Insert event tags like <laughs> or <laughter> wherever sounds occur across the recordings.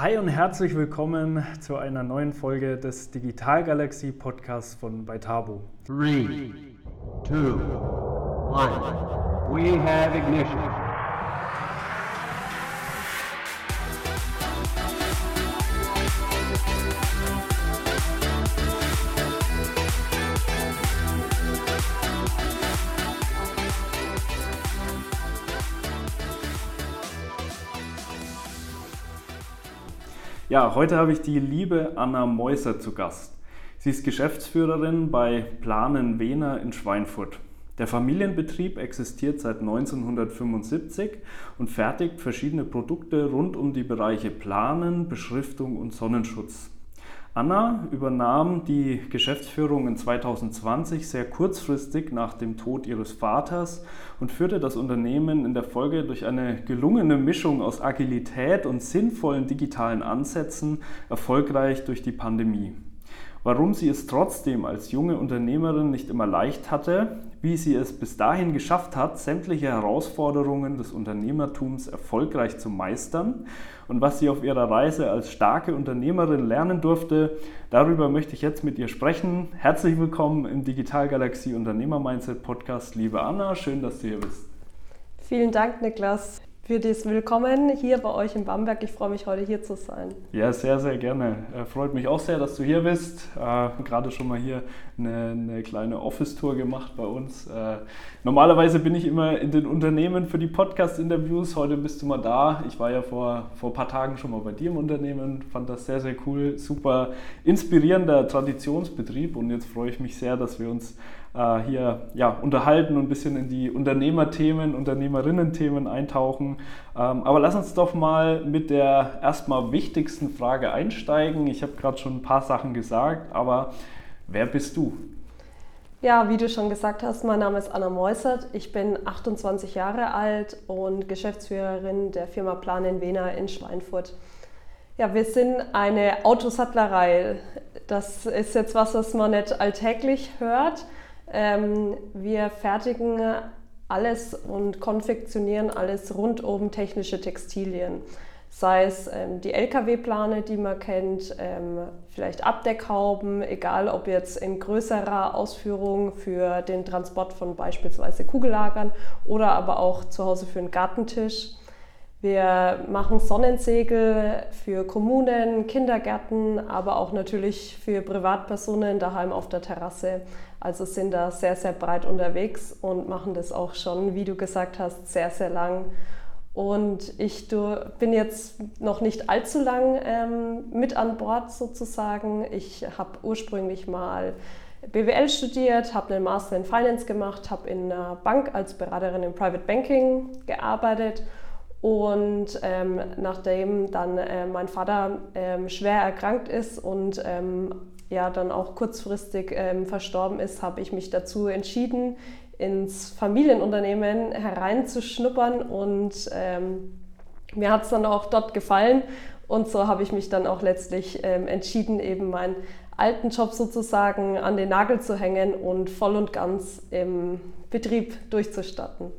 Hi und herzlich willkommen zu einer neuen Folge des Digital Galaxy Podcasts von Beitabo. 3, 2, 1, we have ignition. Ja, heute habe ich die liebe Anna Meuser zu Gast. Sie ist Geschäftsführerin bei Planen Wiener in Schweinfurt. Der Familienbetrieb existiert seit 1975 und fertigt verschiedene Produkte rund um die Bereiche Planen, Beschriftung und Sonnenschutz. Anna übernahm die Geschäftsführung in 2020 sehr kurzfristig nach dem Tod ihres Vaters und führte das Unternehmen in der Folge durch eine gelungene Mischung aus Agilität und sinnvollen digitalen Ansätzen erfolgreich durch die Pandemie. Warum sie es trotzdem als junge Unternehmerin nicht immer leicht hatte, wie sie es bis dahin geschafft hat, sämtliche Herausforderungen des Unternehmertums erfolgreich zu meistern und was sie auf ihrer Reise als starke Unternehmerin lernen durfte, darüber möchte ich jetzt mit ihr sprechen. Herzlich willkommen im Digital Galaxie Unternehmer Mindset Podcast, liebe Anna, schön, dass du hier bist. Vielen Dank, Niklas für das Willkommen hier bei euch in Bamberg. Ich freue mich, heute hier zu sein. Ja, sehr, sehr gerne. Äh, freut mich auch sehr, dass du hier bist. Äh, gerade schon mal hier eine, eine kleine Office-Tour gemacht bei uns. Äh, normalerweise bin ich immer in den Unternehmen für die Podcast-Interviews. Heute bist du mal da. Ich war ja vor, vor ein paar Tagen schon mal bei dir im Unternehmen. Fand das sehr, sehr cool. Super inspirierender Traditionsbetrieb. Und jetzt freue ich mich sehr, dass wir uns äh, hier ja, unterhalten und ein bisschen in die Unternehmerthemen, Unternehmerinnen-Themen eintauchen. Ähm, aber lass uns doch mal mit der erstmal wichtigsten Frage einsteigen. Ich habe gerade schon ein paar Sachen gesagt, aber wer bist du? Ja, wie du schon gesagt hast, mein Name ist Anna Meusert. Ich bin 28 Jahre alt und Geschäftsführerin der Firma Plan in Wiener in Schweinfurt. Ja, wir sind eine Autosattlerei. Das ist jetzt was, was man nicht alltäglich hört. Ähm, wir fertigen alles und konfektionieren alles rund um technische Textilien. Sei es ähm, die Lkw-Plane, die man kennt, ähm, vielleicht Abdeckhauben, egal ob jetzt in größerer Ausführung für den Transport von beispielsweise Kugellagern oder aber auch zu Hause für einen Gartentisch. Wir machen Sonnensegel für Kommunen, Kindergärten, aber auch natürlich für Privatpersonen daheim auf der Terrasse. Also sind da sehr, sehr breit unterwegs und machen das auch schon, wie du gesagt hast, sehr, sehr lang. Und ich bin jetzt noch nicht allzu lang ähm, mit an Bord sozusagen. Ich habe ursprünglich mal BWL studiert, habe einen Master in Finance gemacht, habe in einer Bank als Beraterin im Private Banking gearbeitet und ähm, nachdem dann äh, mein Vater ähm, schwer erkrankt ist und ähm, ja dann auch kurzfristig ähm, verstorben ist, habe ich mich dazu entschieden, ins Familienunternehmen hereinzuschnuppern und ähm, mir hat es dann auch dort gefallen und so habe ich mich dann auch letztlich ähm, entschieden, eben meinen alten Job sozusagen an den Nagel zu hängen und voll und ganz im Betrieb durchzustatten.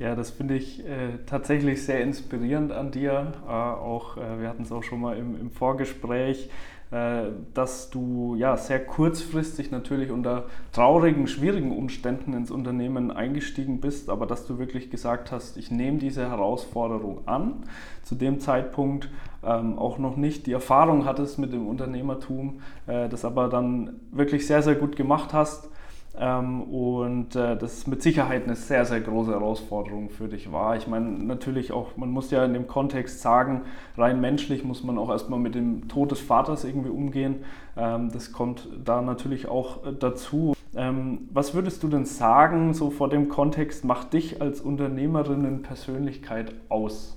Ja, das finde ich äh, tatsächlich sehr inspirierend an dir. Äh, auch, äh, wir hatten es auch schon mal im, im Vorgespräch, äh, dass du ja sehr kurzfristig natürlich unter traurigen, schwierigen Umständen ins Unternehmen eingestiegen bist, aber dass du wirklich gesagt hast, ich nehme diese Herausforderung an. Zu dem Zeitpunkt ähm, auch noch nicht die Erfahrung hattest mit dem Unternehmertum, äh, das aber dann wirklich sehr, sehr gut gemacht hast und äh, das mit Sicherheit eine sehr, sehr große Herausforderung für dich war. Ich meine, natürlich auch, man muss ja in dem Kontext sagen, rein menschlich muss man auch erstmal mit dem Tod des Vaters irgendwie umgehen. Ähm, das kommt da natürlich auch äh, dazu. Ähm, was würdest du denn sagen, so vor dem Kontext, macht dich als Unternehmerinnen-Persönlichkeit aus?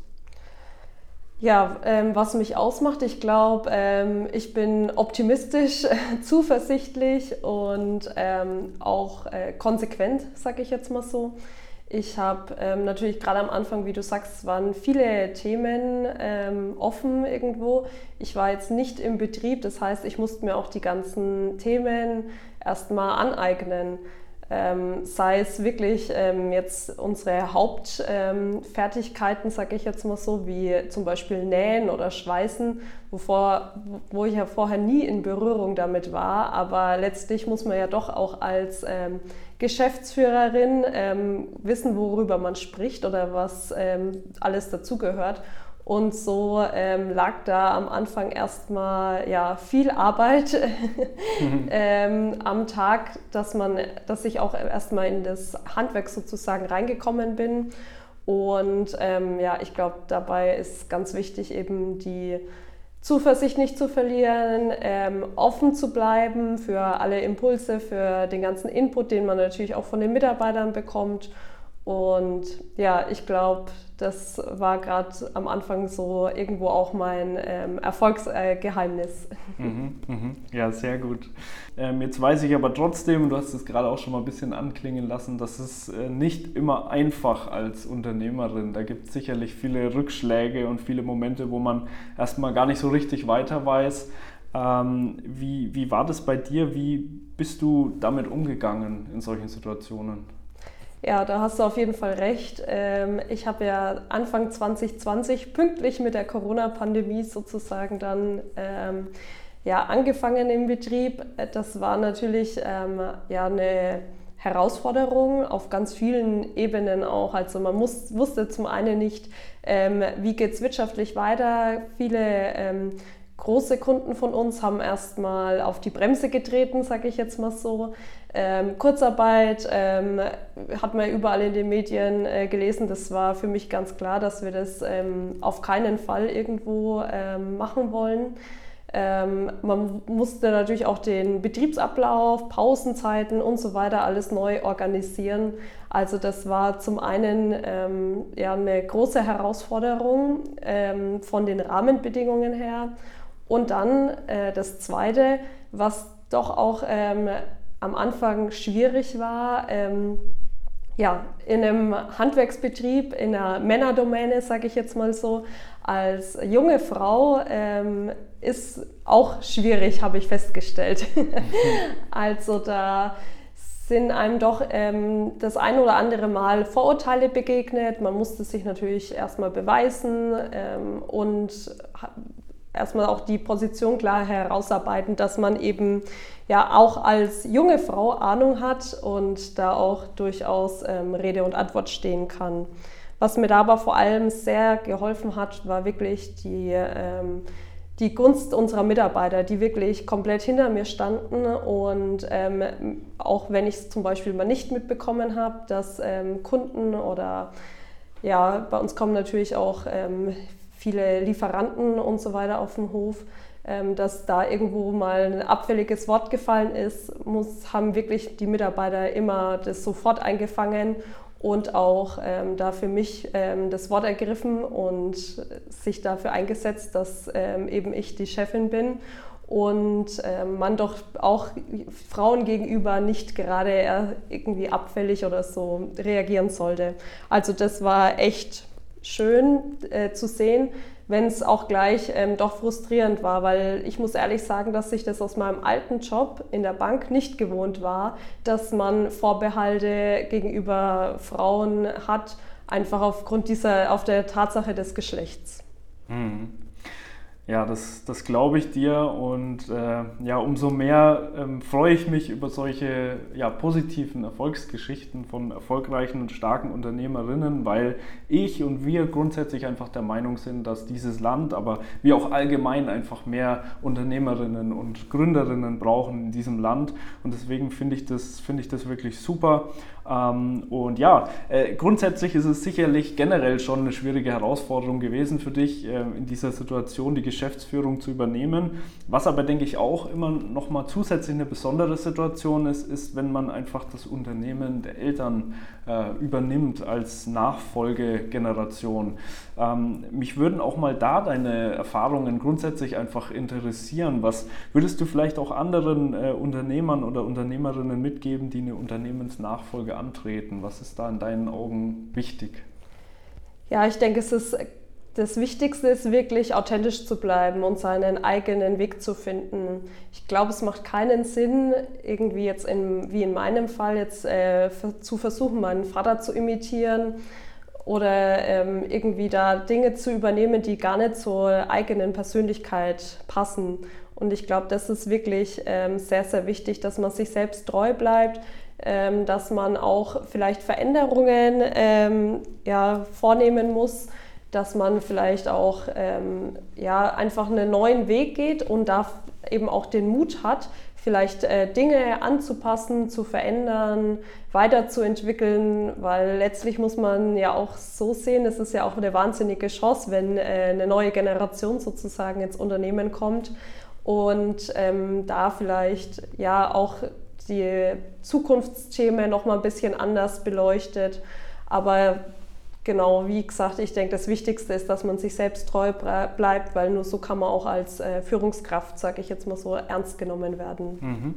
Ja, ähm, was mich ausmacht, ich glaube, ähm, ich bin optimistisch, <laughs> zuversichtlich und ähm, auch äh, konsequent, sage ich jetzt mal so. Ich habe ähm, natürlich gerade am Anfang, wie du sagst, waren viele Themen ähm, offen irgendwo. Ich war jetzt nicht im Betrieb, das heißt, ich musste mir auch die ganzen Themen erstmal aneignen. Ähm, sei es wirklich ähm, jetzt unsere Hauptfertigkeiten, ähm, sage ich jetzt mal so, wie zum Beispiel Nähen oder Schweißen, wovor, wo ich ja vorher nie in Berührung damit war. Aber letztlich muss man ja doch auch als ähm, Geschäftsführerin ähm, wissen, worüber man spricht oder was ähm, alles dazugehört. Und so ähm, lag da am Anfang erstmal ja, viel Arbeit <laughs> mhm. ähm, am Tag, dass, man, dass ich auch erstmal in das Handwerk sozusagen reingekommen bin. Und ähm, ja, ich glaube, dabei ist ganz wichtig, eben die Zuversicht nicht zu verlieren, ähm, offen zu bleiben für alle Impulse, für den ganzen Input, den man natürlich auch von den Mitarbeitern bekommt und ja, ich glaube, das war gerade am Anfang so irgendwo auch mein ähm, Erfolgsgeheimnis. Äh, mhm, mhm. Ja, sehr gut. Ähm, jetzt weiß ich aber trotzdem, du hast es gerade auch schon mal ein bisschen anklingen lassen, dass es äh, nicht immer einfach als Unternehmerin. Da gibt es sicherlich viele Rückschläge und viele Momente, wo man erstmal gar nicht so richtig weiter weiß. Ähm, wie, wie war das bei dir? Wie bist du damit umgegangen in solchen Situationen? Ja, da hast du auf jeden Fall recht. Ähm, ich habe ja Anfang 2020 pünktlich mit der Corona-Pandemie sozusagen dann ähm, ja, angefangen im Betrieb. Das war natürlich ähm, ja, eine Herausforderung auf ganz vielen Ebenen auch. Also man muss, wusste zum einen nicht, ähm, wie geht es wirtschaftlich weiter. Viele ähm, große Kunden von uns haben erstmal auf die Bremse getreten, sage ich jetzt mal so. Ähm, Kurzarbeit ähm, hat man überall in den Medien äh, gelesen. Das war für mich ganz klar, dass wir das ähm, auf keinen Fall irgendwo ähm, machen wollen. Ähm, man musste natürlich auch den Betriebsablauf, Pausenzeiten und so weiter alles neu organisieren. Also das war zum einen ähm, ja, eine große Herausforderung von den Rahmenbedingungen her. Und dann äh, das Zweite, was doch auch ähm, am Anfang schwierig war, ähm, ja, in einem Handwerksbetrieb, in einer Männerdomäne, sage ich jetzt mal so, als junge Frau ähm, ist auch schwierig, habe ich festgestellt. <laughs> also da sind einem doch ähm, das ein oder andere Mal Vorurteile begegnet. Man musste sich natürlich erstmal beweisen ähm, und erstmal auch die Position klar herausarbeiten, dass man eben ja auch als junge Frau Ahnung hat und da auch durchaus ähm, Rede und Antwort stehen kann. Was mir da aber vor allem sehr geholfen hat, war wirklich die, ähm, die Gunst unserer Mitarbeiter, die wirklich komplett hinter mir standen und ähm, auch wenn ich es zum Beispiel mal nicht mitbekommen habe, dass ähm, Kunden oder ja, bei uns kommen natürlich auch ähm, viele Lieferanten und so weiter auf dem Hof, ähm, dass da irgendwo mal ein abfälliges Wort gefallen ist, muss, haben wirklich die Mitarbeiter immer das sofort eingefangen und auch ähm, da für mich ähm, das Wort ergriffen und sich dafür eingesetzt, dass ähm, eben ich die Chefin bin und ähm, man doch auch Frauen gegenüber nicht gerade irgendwie abfällig oder so reagieren sollte. Also das war echt schön äh, zu sehen, wenn es auch gleich ähm, doch frustrierend war, weil ich muss ehrlich sagen, dass ich das aus meinem alten Job in der Bank nicht gewohnt war, dass man Vorbehalte gegenüber Frauen hat, einfach aufgrund dieser, auf der Tatsache des Geschlechts. Mhm. Ja, das, das glaube ich dir und äh, ja, umso mehr ähm, freue ich mich über solche ja, positiven Erfolgsgeschichten von erfolgreichen und starken Unternehmerinnen, weil ich und wir grundsätzlich einfach der Meinung sind, dass dieses Land, aber wir auch allgemein einfach mehr Unternehmerinnen und Gründerinnen brauchen in diesem Land. Und deswegen finde ich, find ich das wirklich super ähm, und ja, äh, grundsätzlich ist es sicherlich generell schon eine schwierige Herausforderung gewesen für dich, äh, in dieser Situation die Geschäftsführung zu übernehmen. Was aber, denke ich, auch immer nochmal zusätzlich eine besondere Situation ist, ist, wenn man einfach das Unternehmen der Eltern übernimmt als Nachfolgegeneration. Ähm, mich würden auch mal da deine Erfahrungen grundsätzlich einfach interessieren. Was würdest du vielleicht auch anderen äh, Unternehmern oder Unternehmerinnen mitgeben, die eine Unternehmensnachfolge antreten? Was ist da in deinen Augen wichtig? Ja, ich denke, es ist das Wichtigste ist wirklich authentisch zu bleiben und seinen eigenen Weg zu finden. Ich glaube, es macht keinen Sinn, irgendwie jetzt in, wie in meinem Fall jetzt äh, zu versuchen, meinen Vater zu imitieren oder ähm, irgendwie da Dinge zu übernehmen, die gar nicht zur eigenen Persönlichkeit passen. Und ich glaube, das ist wirklich ähm, sehr, sehr wichtig, dass man sich selbst treu bleibt, ähm, dass man auch vielleicht Veränderungen ähm, ja, vornehmen muss, dass man vielleicht auch ähm, ja, einfach einen neuen Weg geht und da eben auch den Mut hat, vielleicht äh, Dinge anzupassen, zu verändern, weiterzuentwickeln, weil letztlich muss man ja auch so sehen, es ist ja auch eine wahnsinnige Chance, wenn äh, eine neue Generation sozusagen ins Unternehmen kommt und ähm, da vielleicht ja auch die Zukunftsthemen noch mal ein bisschen anders beleuchtet. Aber genau, wie gesagt, ich denke, das Wichtigste ist, dass man sich selbst treu bleibt, weil nur so kann man auch als äh, Führungskraft, sage ich jetzt mal so, ernst genommen werden. Mhm.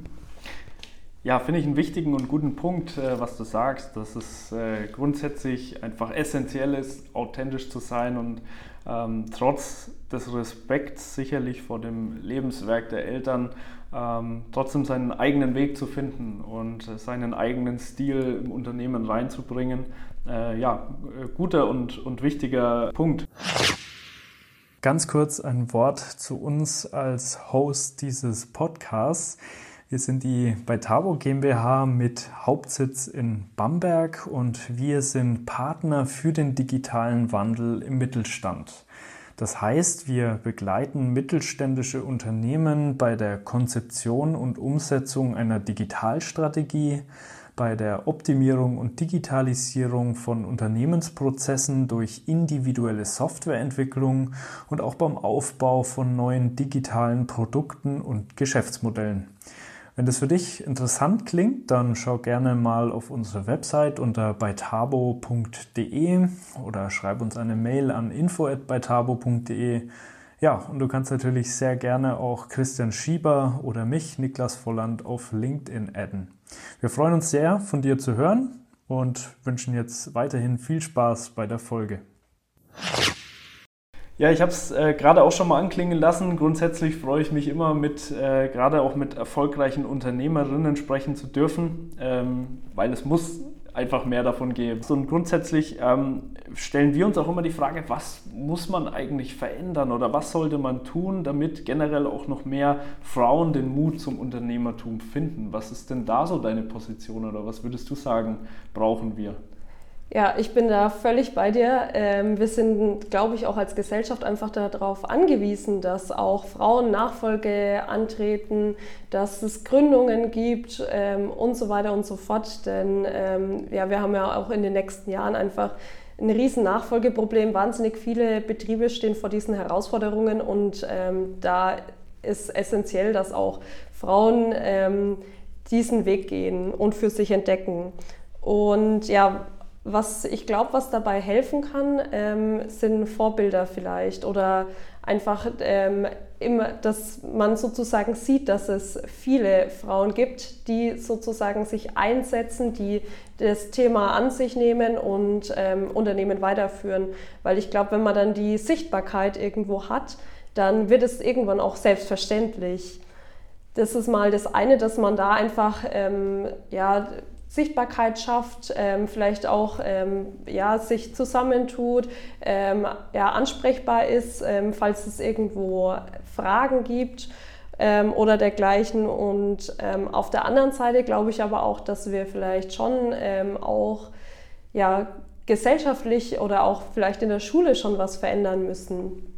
Ja, finde ich einen wichtigen und guten Punkt, äh, was du sagst, dass es äh, grundsätzlich einfach essentiell ist, authentisch zu sein und ähm, trotz des Respekts sicherlich vor dem Lebenswerk der Eltern ähm, trotzdem seinen eigenen Weg zu finden und seinen eigenen Stil im Unternehmen reinzubringen. Äh, ja, guter und, und wichtiger Punkt. Ganz kurz ein Wort zu uns als Host dieses Podcasts. Wir sind die Beitabo GmbH mit Hauptsitz in Bamberg und wir sind Partner für den digitalen Wandel im Mittelstand. Das heißt, wir begleiten mittelständische Unternehmen bei der Konzeption und Umsetzung einer Digitalstrategie, bei der Optimierung und Digitalisierung von Unternehmensprozessen durch individuelle Softwareentwicklung und auch beim Aufbau von neuen digitalen Produkten und Geschäftsmodellen. Wenn das für dich interessant klingt, dann schau gerne mal auf unsere Website unter beitabo.de oder schreib uns eine Mail an info@beitabo.de. Ja, und du kannst natürlich sehr gerne auch Christian Schieber oder mich, Niklas Volland, auf LinkedIn adden. Wir freuen uns sehr, von dir zu hören und wünschen jetzt weiterhin viel Spaß bei der Folge. Ja, ich habe es äh, gerade auch schon mal anklingen lassen. Grundsätzlich freue ich mich immer, mit äh, gerade auch mit erfolgreichen Unternehmerinnen sprechen zu dürfen, ähm, weil es muss einfach mehr davon geben. Und grundsätzlich ähm, stellen wir uns auch immer die Frage, was muss man eigentlich verändern oder was sollte man tun, damit generell auch noch mehr Frauen den Mut zum Unternehmertum finden? Was ist denn da so deine Position oder was würdest du sagen, brauchen wir? Ja, ich bin da völlig bei dir. Ähm, wir sind, glaube ich, auch als Gesellschaft einfach darauf angewiesen, dass auch Frauen Nachfolge antreten, dass es Gründungen gibt ähm, und so weiter und so fort. Denn ähm, ja, wir haben ja auch in den nächsten Jahren einfach ein riesen Nachfolgeproblem. Wahnsinnig viele Betriebe stehen vor diesen Herausforderungen und da ist essentiell, dass auch Frauen diesen Weg gehen und für sich entdecken. Und ja, was ich glaube, was dabei helfen kann, ähm, sind Vorbilder vielleicht oder einfach, ähm, immer, dass man sozusagen sieht, dass es viele Frauen gibt, die sozusagen sich einsetzen, die das Thema an sich nehmen und ähm, Unternehmen weiterführen. Weil ich glaube, wenn man dann die Sichtbarkeit irgendwo hat, dann wird es irgendwann auch selbstverständlich. Das ist mal das eine, dass man da einfach ähm, ja, Sichtbarkeit schafft, ähm, vielleicht auch ähm, ja, sich zusammentut, ähm, ja, ansprechbar ist, ähm, falls es irgendwo Fragen gibt ähm, oder dergleichen. Und ähm, auf der anderen Seite glaube ich aber auch, dass wir vielleicht schon auch ja, gesellschaftlich oder auch vielleicht in der Schule schon was verändern müssen.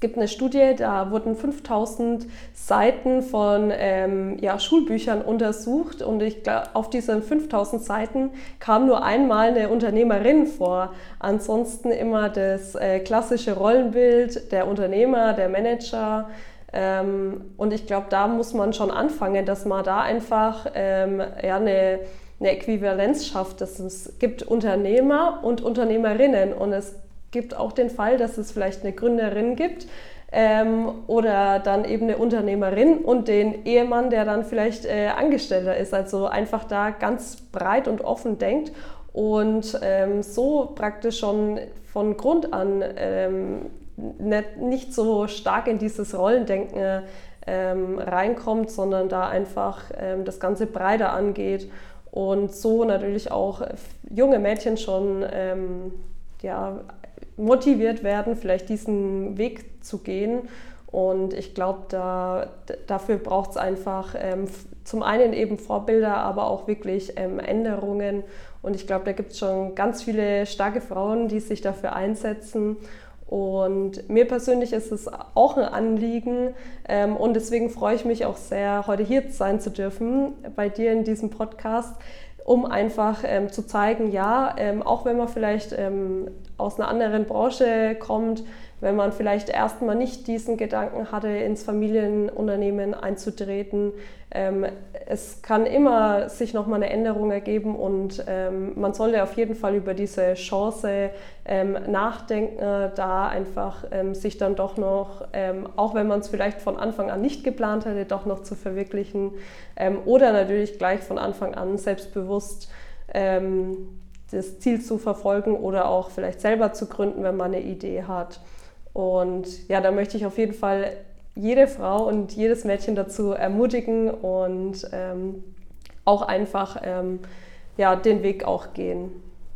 Es gibt eine Studie, da wurden 5000 Seiten von ähm, ja, Schulbüchern untersucht und ich glaub, auf diesen 5000 Seiten kam nur einmal eine Unternehmerin vor. Ansonsten immer das äh, klassische Rollenbild der Unternehmer, der Manager. Ähm, und ich glaube, da muss man schon anfangen, dass man da einfach ähm, ja, eine, eine Äquivalenz schafft. Dass es gibt Unternehmer und Unternehmerinnen und es gibt auch den Fall, dass es vielleicht eine Gründerin gibt ähm, oder dann eben eine Unternehmerin und den Ehemann, der dann vielleicht äh, Angestellter ist. Also einfach da ganz breit und offen denkt und ähm, so praktisch schon von Grund an ähm, nicht, nicht, so stark in dieses Rollendenken ähm, reinkommt, sondern da einfach ähm, das Ganze breiter angeht und so natürlich auch junge Mädchen schon ähm, ja, motiviert werden, vielleicht diesen Weg zu gehen. Und ich glaube, da, dafür braucht es einfach ähm, zum einen eben Vorbilder, aber auch wirklich ähm, Änderungen. Und ich glaube, da gibt es schon ganz viele starke Frauen, die sich dafür einsetzen. Und mir persönlich ist es auch ein Anliegen ähm, und deswegen freue ich mich auch sehr, heute hier sein zu dürfen bei dir in diesem Podcast, um einfach ähm, zu zeigen, ja, ähm, auch wenn man vielleicht ähm, aus einer anderen Branche kommt, wenn man vielleicht erstmal nicht diesen Gedanken hatte, ins Familienunternehmen einzutreten. Ähm, es kann immer sich nochmal eine Änderung ergeben und ähm, man sollte auf jeden Fall über diese Chance ähm, nachdenken, da einfach ähm, sich dann doch noch, ähm, auch wenn man es vielleicht von Anfang an nicht geplant hatte, doch noch zu verwirklichen ähm, oder natürlich gleich von Anfang an selbstbewusst das Ziel zu verfolgen oder auch vielleicht selber zu gründen, wenn man eine Idee hat. Und ja, da möchte ich auf jeden Fall jede Frau und jedes Mädchen dazu ermutigen und ähm, auch einfach ähm, ja, den Weg auch gehen.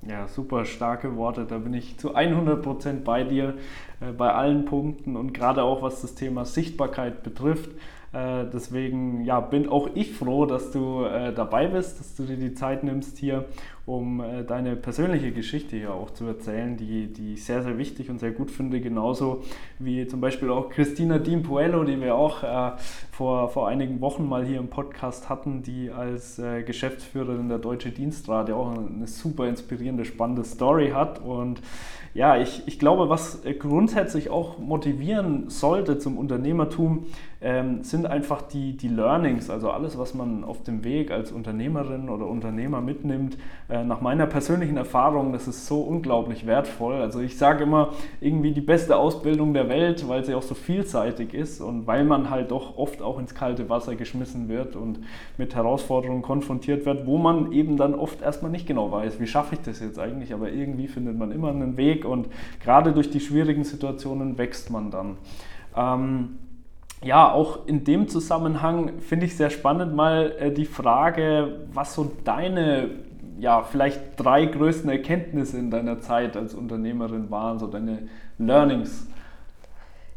Ja, super starke Worte. Da bin ich zu 100 Prozent bei dir, äh, bei allen Punkten und gerade auch was das Thema Sichtbarkeit betrifft. Äh, deswegen ja, bin auch ich froh, dass du äh, dabei bist, dass du dir die Zeit nimmst hier um äh, deine persönliche Geschichte hier auch zu erzählen, die, die ich sehr, sehr wichtig und sehr gut finde. Genauso wie zum Beispiel auch Christina Diem Puello, die wir auch äh, vor, vor einigen Wochen mal hier im Podcast hatten, die als äh, Geschäftsführerin der Deutsche Dienstrat auch eine super inspirierende, spannende Story hat. Und ja, ich, ich glaube, was grundsätzlich auch motivieren sollte zum Unternehmertum, ähm, sind einfach die, die Learnings, also alles, was man auf dem Weg als Unternehmerin oder Unternehmer mitnimmt. Äh, nach meiner persönlichen Erfahrung, das ist so unglaublich wertvoll. Also ich sage immer, irgendwie die beste Ausbildung der Welt, weil sie auch so vielseitig ist und weil man halt doch oft auch ins kalte Wasser geschmissen wird und mit Herausforderungen konfrontiert wird, wo man eben dann oft erstmal nicht genau weiß, wie schaffe ich das jetzt eigentlich, aber irgendwie findet man immer einen Weg und gerade durch die schwierigen Situationen wächst man dann. Ähm, ja, auch in dem Zusammenhang finde ich sehr spannend mal äh, die Frage, was so deine, ja, vielleicht drei größten Erkenntnisse in deiner Zeit als Unternehmerin waren, so deine Learnings.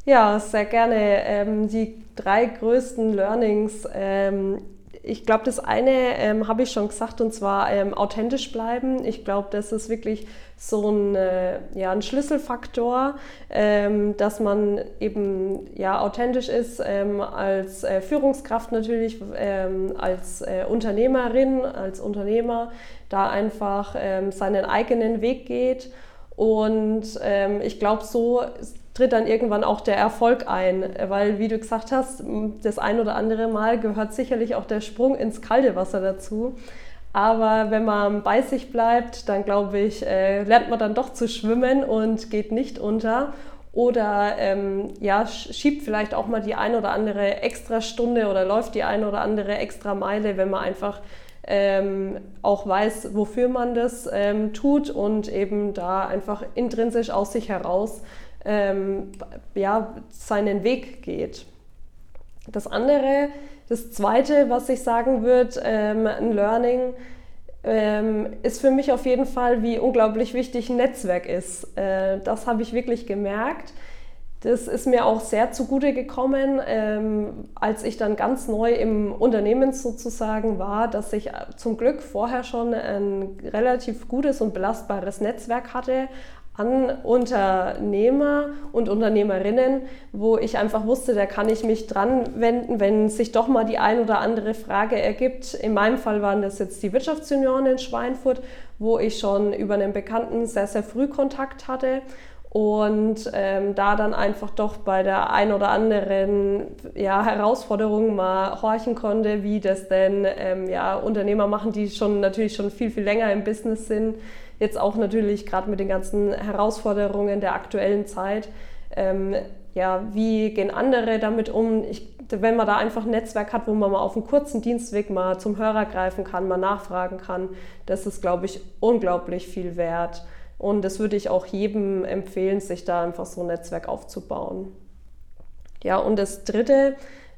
Ja, sehr gerne. Ähm, die drei größten Learnings. Ähm, ich glaube, das eine ähm, habe ich schon gesagt, und zwar ähm, authentisch bleiben. Ich glaube, das ist wirklich so ein, äh, ja, ein Schlüsselfaktor, ähm, dass man eben ja, authentisch ist ähm, als äh, Führungskraft natürlich, ähm, als äh, Unternehmerin, als Unternehmer, da einfach ähm, seinen eigenen Weg geht. Und ich glaube, so tritt dann irgendwann auch der Erfolg ein, weil, wie du gesagt hast, das ein oder andere Mal gehört sicherlich auch der Sprung ins kalte Wasser dazu. Aber wenn man bei sich bleibt, dann glaube ich, äh, lernt man dann doch zu schwimmen und geht nicht unter. Oder ähm, ja, schiebt vielleicht auch mal die ein oder andere extra Stunde oder läuft die ein oder andere extra Meile, wenn man einfach ähm, auch weiß, wofür man das ähm, tut und eben da einfach intrinsisch aus sich heraus ähm, ja, seinen Weg geht. Das andere, das zweite, was ich sagen würde, ähm, ein Learning, ähm, ist für mich auf jeden Fall, wie unglaublich wichtig ein Netzwerk ist. Äh, das habe ich wirklich gemerkt. Das ist mir auch sehr zugute gekommen, ähm, als ich dann ganz neu im Unternehmen sozusagen war, dass ich zum Glück vorher schon ein relativ gutes und belastbares Netzwerk hatte, an Unternehmer und Unternehmerinnen, wo ich einfach wusste, da kann ich mich dran wenden, wenn sich doch mal die ein oder andere Frage ergibt. In meinem Fall waren das jetzt die Wirtschaftsjunioren in Schweinfurt, wo ich schon über einen Bekannten sehr, sehr früh Kontakt hatte und ähm, da dann einfach doch bei der ein oder anderen ja, Herausforderung mal horchen konnte, wie das denn ähm, ja, Unternehmer machen, die schon natürlich schon viel, viel länger im Business sind Jetzt auch natürlich gerade mit den ganzen Herausforderungen der aktuellen Zeit. Ähm, ja, wie gehen andere damit um? Ich, wenn man da einfach ein Netzwerk hat, wo man mal auf einem kurzen Dienstweg mal zum Hörer greifen kann, mal nachfragen kann, das ist, glaube ich, unglaublich viel wert. Und das würde ich auch jedem empfehlen, sich da einfach so ein Netzwerk aufzubauen. Ja, und das dritte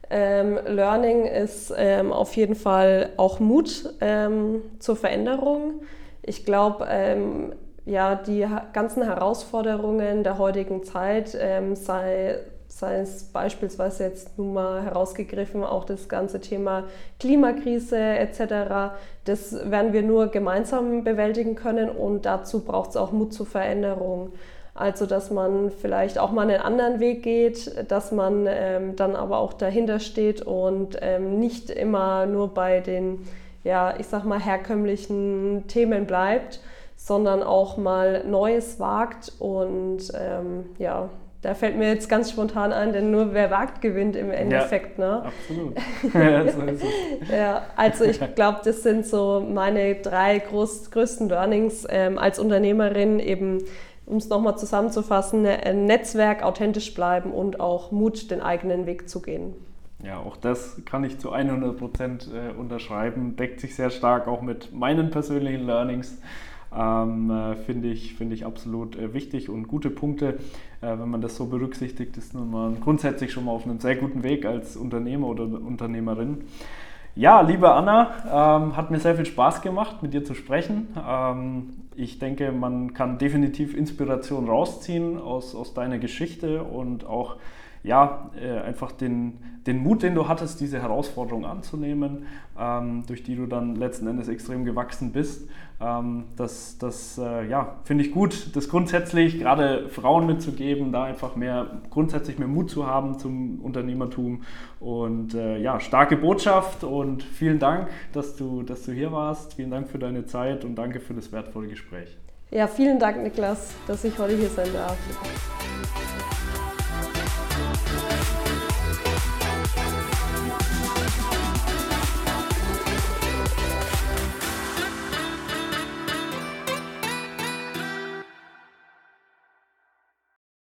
ähm, Learning ist ähm, auf jeden Fall auch Mut ähm, zur Veränderung. Ich glaube, ähm, ja, die ganzen Herausforderungen der heutigen Zeit, ähm, sei, sei es beispielsweise jetzt nun mal herausgegriffen, auch das ganze Thema Klimakrise etc., das werden wir nur gemeinsam bewältigen können und dazu braucht es auch Mut zur Veränderung. Also, dass man vielleicht auch mal einen anderen Weg geht, dass man ähm, dann aber auch dahinter steht und ähm, nicht immer nur bei den, ja, ich sag mal, herkömmlichen Themen bleibt, sondern auch mal Neues wagt. Und ähm, ja, da fällt mir jetzt ganz spontan ein, denn nur wer wagt, gewinnt im Endeffekt. Ja, ne? Absolut. <laughs> ja, so ist es. ja, also ich glaube, das sind so meine drei groß, größten Learnings ähm, als Unternehmerin, eben um es nochmal zusammenzufassen, ein Netzwerk, authentisch bleiben und auch Mut, den eigenen Weg zu gehen. Ja, auch das kann ich zu 100 Prozent äh, unterschreiben, deckt sich sehr stark auch mit meinen persönlichen Learnings. Ähm, äh, Finde ich, find ich absolut äh, wichtig und gute Punkte. Äh, wenn man das so berücksichtigt, ist man grundsätzlich schon mal auf einem sehr guten Weg als Unternehmer oder Unternehmerin. Ja, liebe Anna, ähm, hat mir sehr viel Spaß gemacht, mit dir zu sprechen. Ähm, ich denke, man kann definitiv Inspiration rausziehen aus, aus deiner Geschichte und auch ja, äh, einfach den, den Mut, den du hattest, diese Herausforderung anzunehmen, ähm, durch die du dann letzten Endes extrem gewachsen bist. Ähm, das das äh, ja, finde ich gut, das grundsätzlich gerade Frauen mitzugeben, da einfach mehr, grundsätzlich mehr Mut zu haben zum Unternehmertum. Und äh, ja, starke Botschaft und vielen Dank, dass du, dass du hier warst. Vielen Dank für deine Zeit und danke für das wertvolle Gespräch. Ja, vielen Dank, Niklas, dass ich heute hier sein darf.